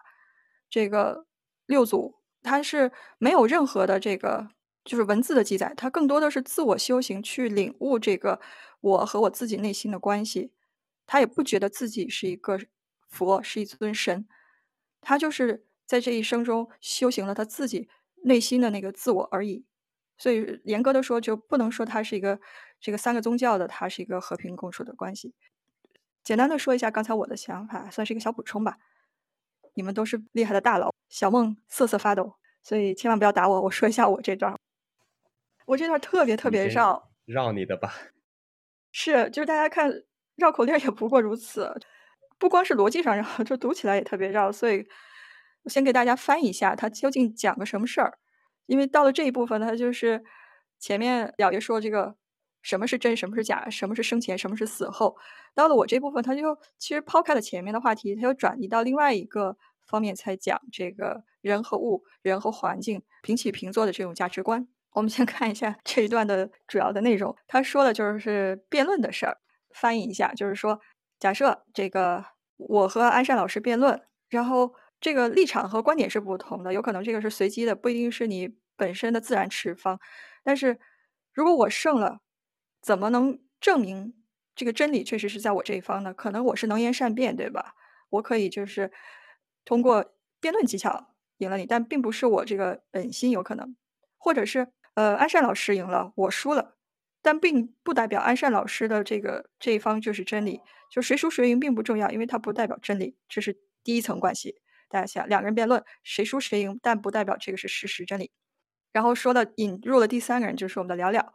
这个六祖他是没有任何的这个就是文字的记载，他更多的是自我修行去领悟这个我和我自己内心的关系。他也不觉得自己是一个佛，是一尊神，他就是在这一生中修行了他自己内心的那个自我而已。所以严格的说，就不能说它是一个这个三个宗教的，它是一个和平共处的关系。简单的说一下刚才我的想法，算是一个小补充吧。你们都是厉害的大佬，小梦瑟瑟发抖，所以千万不要打我。我说一下我这段，我这段特别特别绕，绕你的吧。<laughs> 是，就是大家看绕口令也不过如此，不光是逻辑上绕，就读起来也特别绕。所以我先给大家翻译一下，它究竟讲个什么事儿。因为到了这一部分，它就是前面老爷说这个什么是真，什么是假，什么是生前，什么是死后。到了我这部分，他就其实抛开了前面的话题，他又转移到另外一个方面，才讲这个人和物、人和环境平起平坐的这种价值观。我们先 <laughs> 看一下这一段的主要的内容。他说的就是辩论的事儿，翻译一下就是说，假设这个我和安善老师辩论，然后这个立场和观点是不同的，有可能这个是随机的，不一定是你。本身的自然持方，但是如果我胜了，怎么能证明这个真理确实是在我这一方呢？可能我是能言善辩，对吧？我可以就是通过辩论技巧赢了你，但并不是我这个本心有可能，或者是呃安善老师赢了，我输了，但并不代表安善老师的这个这一方就是真理，就谁输谁赢并不重要，因为它不代表真理，这是第一层关系。大家想，两个人辩论，谁输谁赢，但不代表这个是事实真理。然后说的引入了第三个人，就是我们的了了。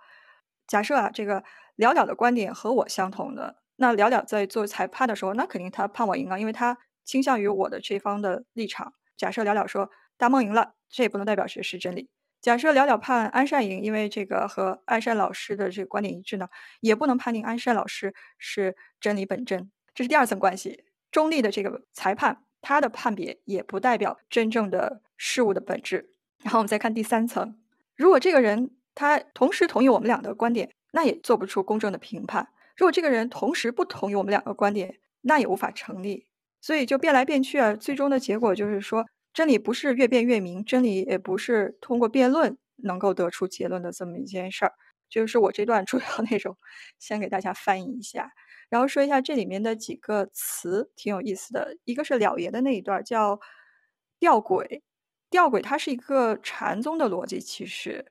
假设啊，这个了了的观点和我相同的，那了了在做裁判的时候，那肯定他判我赢啊，因为他倾向于我的这方的立场。假设了了说大梦赢了，这也不能代表是是真理。假设了了判安善赢，因为这个和安善老师的这个观点一致呢，也不能判定安善老师是真理本真。这是第二层关系，中立的这个裁判。他的判别也不代表真正的事物的本质。然后我们再看第三层，如果这个人他同时同意我们俩的观点，那也做不出公正的评判；如果这个人同时不同意我们两个观点，那也无法成立。所以就变来变去啊，最终的结果就是说，真理不是越辩越明，真理也不是通过辩论能够得出结论的这么一件事儿。就是我这段主要内容，先给大家翻译一下，然后说一下这里面的几个词，挺有意思的。一个是了爷的那一段叫吊诡，吊诡它是一个禅宗的逻辑，其实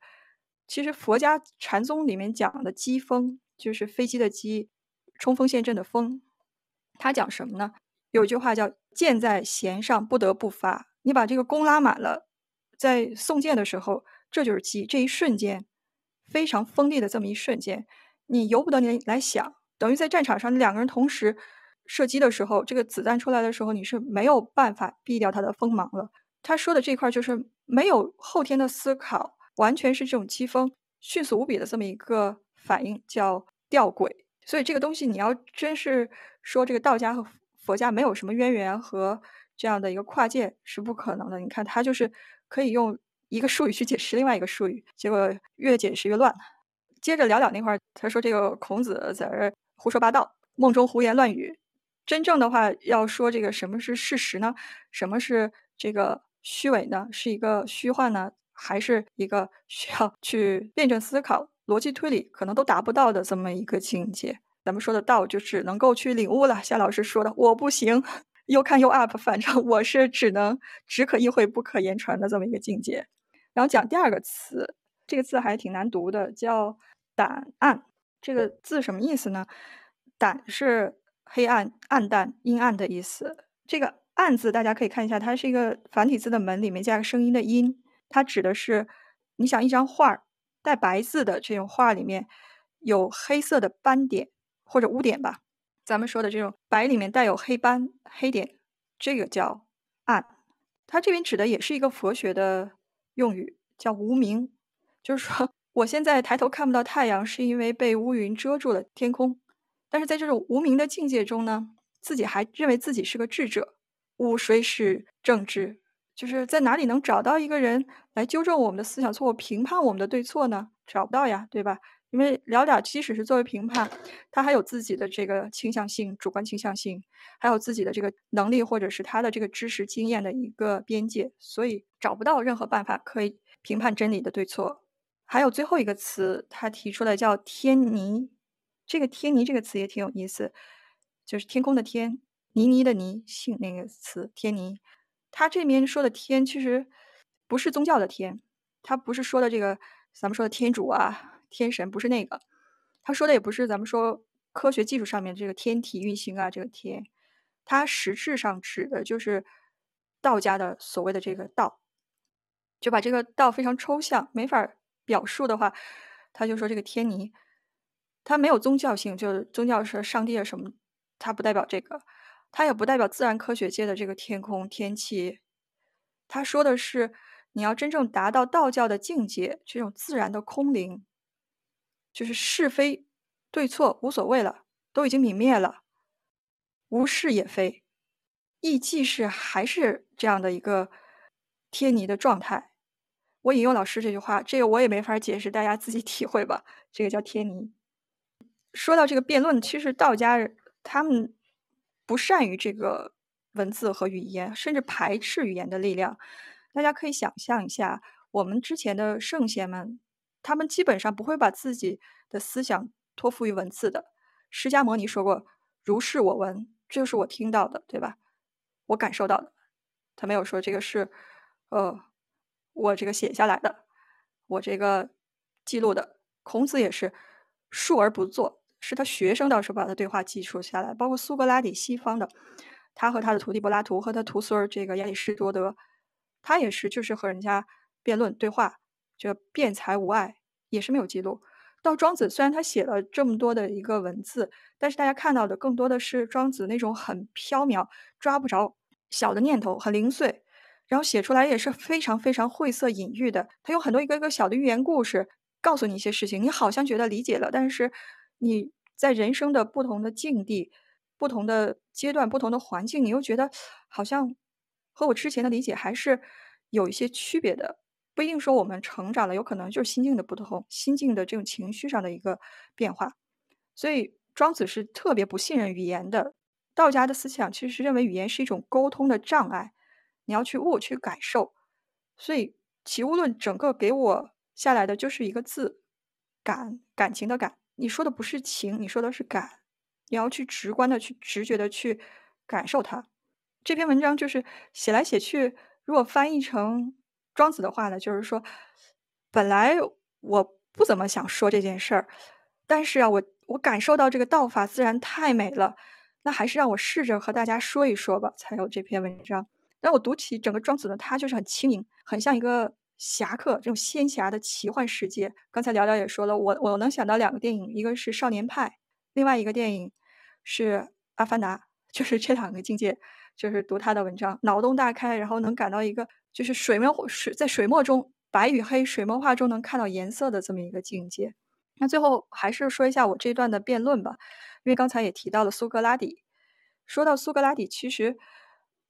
其实佛家禅宗里面讲的机锋，就是飞机的机，冲锋陷阵的锋，它讲什么呢？有一句话叫箭在弦上不得不发，你把这个弓拉满了，在送箭的时候，这就是机，这一瞬间。非常锋利的这么一瞬间，你由不得你来想，等于在战场上两个人同时射击的时候，这个子弹出来的时候，你是没有办法避掉它的锋芒了。他说的这块就是没有后天的思考，完全是这种机锋迅速无比的这么一个反应，叫吊诡。所以这个东西你要真是说这个道家和佛家没有什么渊源和这样的一个跨界是不可能的。你看他就是可以用。一个术语去解释另外一个术语，结果越解释越乱。接着聊聊那块儿，他说这个孔子在这胡说八道，梦中胡言乱语。真正的话要说这个什么是事实呢？什么是这个虚伪呢？是一个虚幻呢？还是一个 <laughs> 需要去辩证思考、逻辑推理可能都达不到的这么一个境界？咱们说的道就只能够去领悟了。夏老师说的，我不行。又看又 up，<laughs> 反正我是只能只可意会不可言传的这么一个境界。然后讲第二个词，这个字还挺难读的，叫“胆暗”。这个字什么意思呢？“胆”是黑暗、暗淡、阴暗的意思。这个“暗”字大家可以看一下，它是一个繁体字的“门”里面加个声音的“音”，它指的是你想一张画儿带白字的这种画里面有黑色的斑点或者污点吧。咱们说的这种白里面带有黑斑、黑点，这个叫暗。它这边指的也是一个佛学的用语，叫无明，就是说我现在抬头看不到太阳，是因为被乌云遮住了天空。但是在这种无名的境界中呢，自己还认为自己是个智者。吾谁是正知？就是在哪里能找到一个人来纠正我们的思想错误、评判我们的对错呢？找不到呀，对吧？因为了了，即使是作为评判，他还有自己的这个倾向性、主观倾向性，还有自己的这个能力或者是他的这个知识经验的一个边界，所以找不到任何办法可以评判真理的对错。还有最后一个词，他提出来叫“天泥”，这个“天泥”这个词也挺有意思，就是天空的天，泥泥的泥，姓那个词“天泥”。他这边说的天，其实不是宗教的天，他不是说的这个咱们说的天主啊。天神不是那个，他说的也不是咱们说科学技术上面这个天体运行啊，这个天，它实质上指的就是道家的所谓的这个道，就把这个道非常抽象，没法表述的话，他就说这个天尼，它没有宗教性，就是宗教是上帝啊什么，它不代表这个，它也不代表自然科学界的这个天空天气，他说的是你要真正达到道教的境界，这种自然的空灵。就是是非对错无所谓了，都已经泯灭了，无是也非，亦即是还是这样的一个天尼的状态。我引用老师这句话，这个我也没法解释，大家自己体会吧。这个叫天尼。说到这个辩论，其实道家他们不善于这个文字和语言，甚至排斥语言的力量。大家可以想象一下，我们之前的圣贤们。他们基本上不会把自己的思想托付于文字的。释迦牟尼说过：“如是我闻，这就是我听到的，对吧？我感受到的。”他没有说这个是，呃，我这个写下来的，我这个记录的。孔子也是述而不作，是他学生倒是把他对话记述下来。包括苏格拉底，西方的，他和他的徒弟柏拉图和他徒孙儿这个亚里士多德，他也是就是和人家辩论对话。这辩才无碍也是没有记录。到庄子，虽然他写了这么多的一个文字，但是大家看到的更多的是庄子那种很飘渺、抓不着小的念头，很零碎，然后写出来也是非常非常晦涩隐喻的。他有很多一个一个小的寓言故事，告诉你一些事情，你好像觉得理解了，但是你在人生的不同的境地、不同的阶段、不同的环境，你又觉得好像和我之前的理解还是有一些区别的。不一定说我们成长了，有可能就是心境的不同，心境的这种情绪上的一个变化。所以庄子是特别不信任语言的。道家的思想其实是认为语言是一种沟通的障碍，你要去悟去感受。所以齐物论整个给我下来的就是一个字“感”，感情的感。你说的不是情，你说的是感。你要去直观的去直觉的去感受它。这篇文章就是写来写去，如果翻译成。庄子的话呢，就是说，本来我不怎么想说这件事儿，但是啊，我我感受到这个道法自然太美了，那还是让我试着和大家说一说吧，才有这篇文章。但我读起整个庄子呢，它就是很轻盈，很像一个侠客这种仙侠的奇幻世界。刚才聊聊也说了，我我能想到两个电影，一个是《少年派》，另外一个电影是《阿凡达》，就是这两个境界，就是读他的文章，脑洞大开，然后能感到一个。就是水墨水在水墨中白与黑，水墨画中能看到颜色的这么一个境界。那最后还是说一下我这段的辩论吧，因为刚才也提到了苏格拉底。说到苏格拉底，其实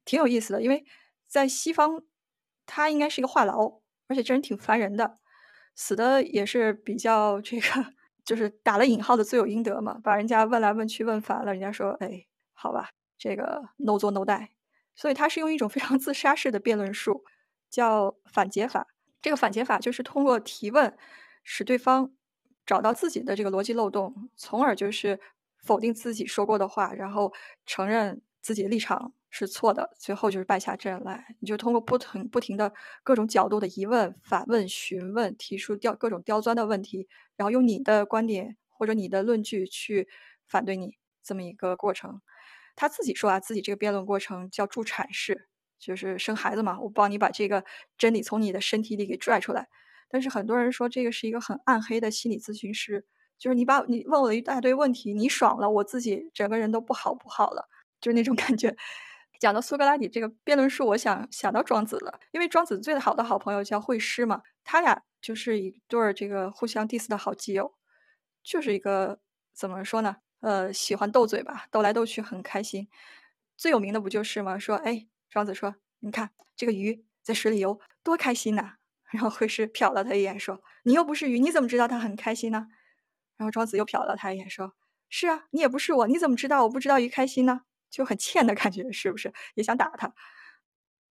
挺有意思的，因为在西方他应该是一个话痨，而且这人挺烦人的，死的也是比较这个，<laughs> 就是打了引号的罪有应得嘛，把人家问来问去问烦了，人家说哎，好吧，这个 no 作 no die，所以他是用一种非常自杀式的辩论术。叫反解法，这个反解法就是通过提问，使对方找到自己的这个逻辑漏洞，从而就是否定自己说过的话，然后承认自己的立场是错的，最后就是败下阵来。你就通过不停不停的各种角度的疑问、反问、询问，提出刁各种刁钻的问题，然后用你的观点或者你的论据去反对你这么一个过程。他自己说啊，自己这个辩论过程叫助产式。就是生孩子嘛，我帮你把这个真理从你的身体里给拽出来。但是很多人说这个是一个很暗黑的心理咨询师，就是你把你问我的一大堆问题，你爽了，我自己整个人都不好不好了，就是那种感觉。讲到苏格拉底这个辩论术，我想想到庄子了，因为庄子最好的好朋友叫惠施嘛，他俩就是一对儿这个互相 diss 的好基友，就是一个怎么说呢？呃，喜欢斗嘴吧，斗来斗去很开心。最有名的不就是吗？说哎。庄子说：“你看这个鱼在水里游，多开心呐！”然后惠施瞟了他一眼，说：“你又不是鱼，你怎么知道它很开心呢？”然后庄子又瞟了他一眼，说：“是啊，你也不是我，你怎么知道我不知道鱼开心呢？”就很欠的感觉，是不是？也想打他。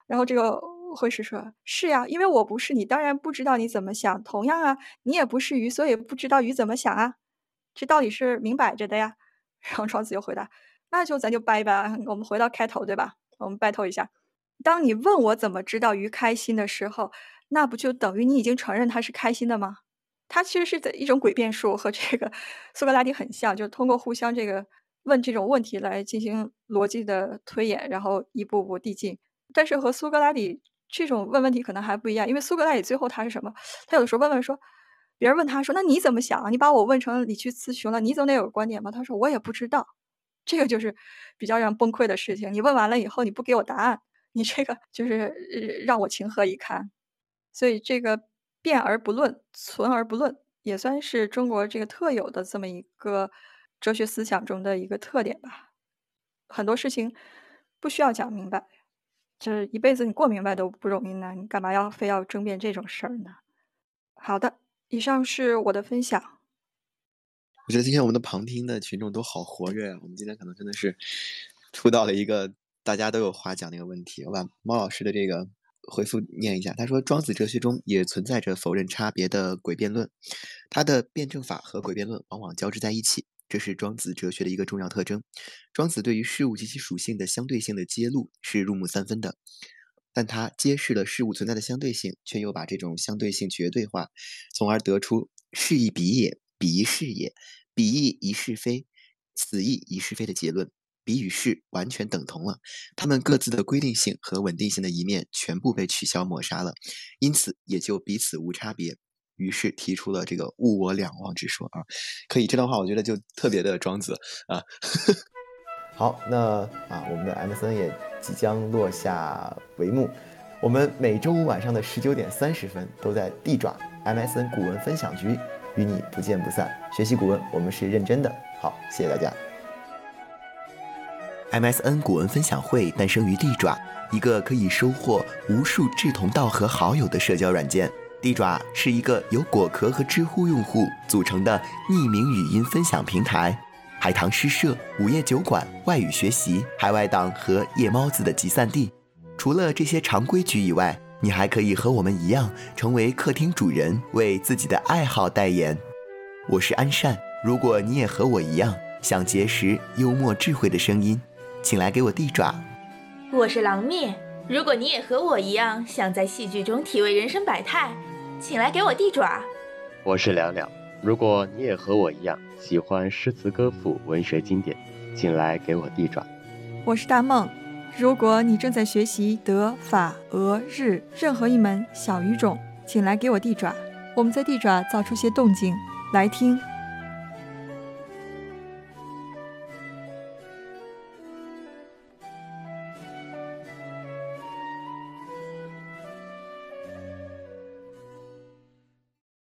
然后这个惠施说：“是呀，因为我不是你，当然不知道你怎么想。同样啊，你也不是鱼，所以不知道鱼怎么想啊。这道理是明摆着的呀。<laughs> ”然后庄子又回答：“那就咱就掰掰，我们回到开头，对吧？”我们掰头一下，当你问我怎么知道鱼开心的时候，那不就等于你已经承认它是开心的吗？它其实是在一种诡辩术，和这个苏格拉底很像，就通过互相这个问这种问题来进行逻辑的推演，然后一步步递进。但是和苏格拉底这种问问题可能还不一样，因为苏格拉底最后他是什么？他有的时候问问说，别人问他说，那你怎么想？你把我问成理屈词穷了，你总得有个观点吧？他说我也不知道。这个就是比较让崩溃的事情。你问完了以后，你不给我答案，你这个就是让我情何以堪？所以这个辩而不论，存而不论，也算是中国这个特有的这么一个哲学思想中的一个特点吧。很多事情不需要讲明白，就是一辈子你过明白都不容易呢，你干嘛要非要争辩这种事儿呢？好的，以上是我的分享。我觉得今天我们的旁听的群众都好活跃啊！我们今天可能真的是触到了一个大家都有话讲的一个问题。我把猫老师的这个回复念一下，他说：“庄子哲学中也存在着否认差别的诡辩论，他的辩证法和诡辩论往往交织在一起，这是庄子哲学的一个重要特征。庄子对于事物及其属性的相对性的揭露是入木三分的，但他揭示了事物存在的相对性，却又把这种相对性绝对化，从而得出是亦彼也。”彼亦是也，彼亦一是非，此亦一是非的结论，彼与是完全等同了，他们各自的规定性和稳定性的一面全部被取消抹杀了，因此也就彼此无差别。于是提出了这个物我两忘之说啊，可以这段话我觉得就特别的庄子啊。<laughs> 好，那啊我们的 M C N 也即将落下帷幕，我们每周五晚上的十九点三十分都在地爪 M S N 古文分享局。与你不见不散。学习古文，我们是认真的。好，谢谢大家。MSN 古文分享会诞生于地爪，一个可以收获无数志同道合好友的社交软件。地爪是一个由果壳和知乎用户组成的匿名语音分享平台，海棠诗社、午夜酒馆、外语学习、海外党和夜猫子的集散地。除了这些常规局以外，你还可以和我们一样，成为客厅主人，为自己的爱好代言。我是安善，如果你也和我一样，想结识幽默智慧的声音。请来给我递爪。我是狼灭，如果你也和我一样想在戏剧中体味人生百态，请来给我递爪。我是了了，如果你也和我一样喜欢诗词歌赋、文学经典，请来给我递爪。我是大梦，如果你正在学习德、法、俄、日任何一门小语种，请来给我递爪。我们在地爪造出些动静，来听